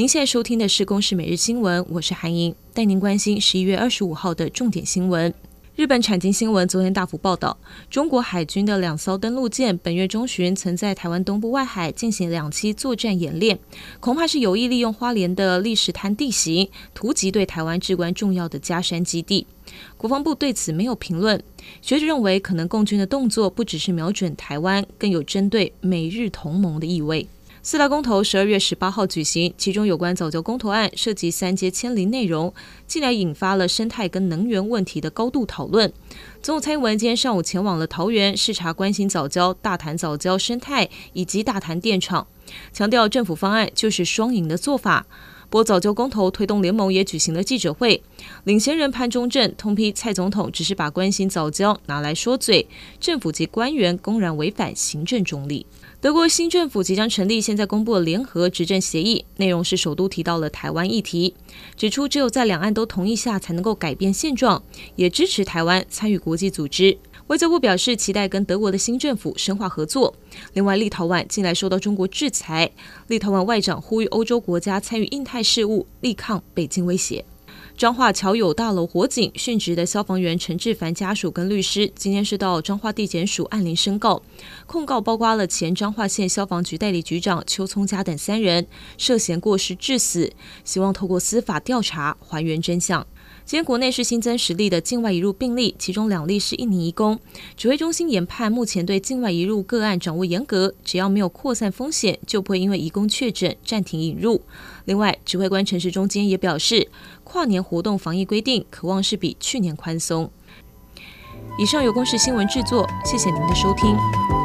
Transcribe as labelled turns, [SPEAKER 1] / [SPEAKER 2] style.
[SPEAKER 1] 您现在收听的是《公视每日新闻》，我是韩莹，带您关心十一月二十五号的重点新闻。日本产经新闻昨天大幅报道，中国海军的两艘登陆舰本月中旬曾在台湾东部外海进行两栖作战演练，恐怕是有意利用花莲的砾石滩地形，突击对台湾至关重要的加山基地。国防部对此没有评论。学者认为，可能共军的动作不只是瞄准台湾，更有针对美日同盟的意味。四大公投十二月十八号举行，其中有关早教公投案涉及三阶迁离内容，近来引发了生态跟能源问题的高度讨论。总统蔡英文今天上午前往了桃园视察关心早教、大潭早教生态以及大潭电厂，强调政府方案就是双赢的做法。不过藻礁公投推动联盟也举行了记者会，领先人潘中正痛批蔡总统只是把关心早教拿来说嘴，政府及官员公然违反行政中立。德国新政府即将成立，现在公布了联合执政协议，内容是首度提到了台湾议题，指出只有在两岸都同意下才能够改变现状，也支持台湾参与国际组织。外交部表示期待跟德国的新政府深化合作。另外，立陶宛近来受到中国制裁，立陶宛外长呼吁欧洲国家参与印太事务，力抗北京威胁。彰化桥友大楼火警，殉职的消防员陈志凡家属跟律师今天是到彰化地检署按铃申告，控告包括了前彰化县消防局代理局长邱聪家等三人涉嫌过失致死，希望透过司法调查还原真相。今天国内是新增十例的境外移入病例，其中两例是印尼移工。指挥中心研判，目前对境外移入个案掌握严格，只要没有扩散风险，就不会因为移工确诊暂停引入。另外，指挥官陈时中间也表示，跨年活动防疫规定可望是比去年宽松。以上由公视新闻制作，谢谢您的收听。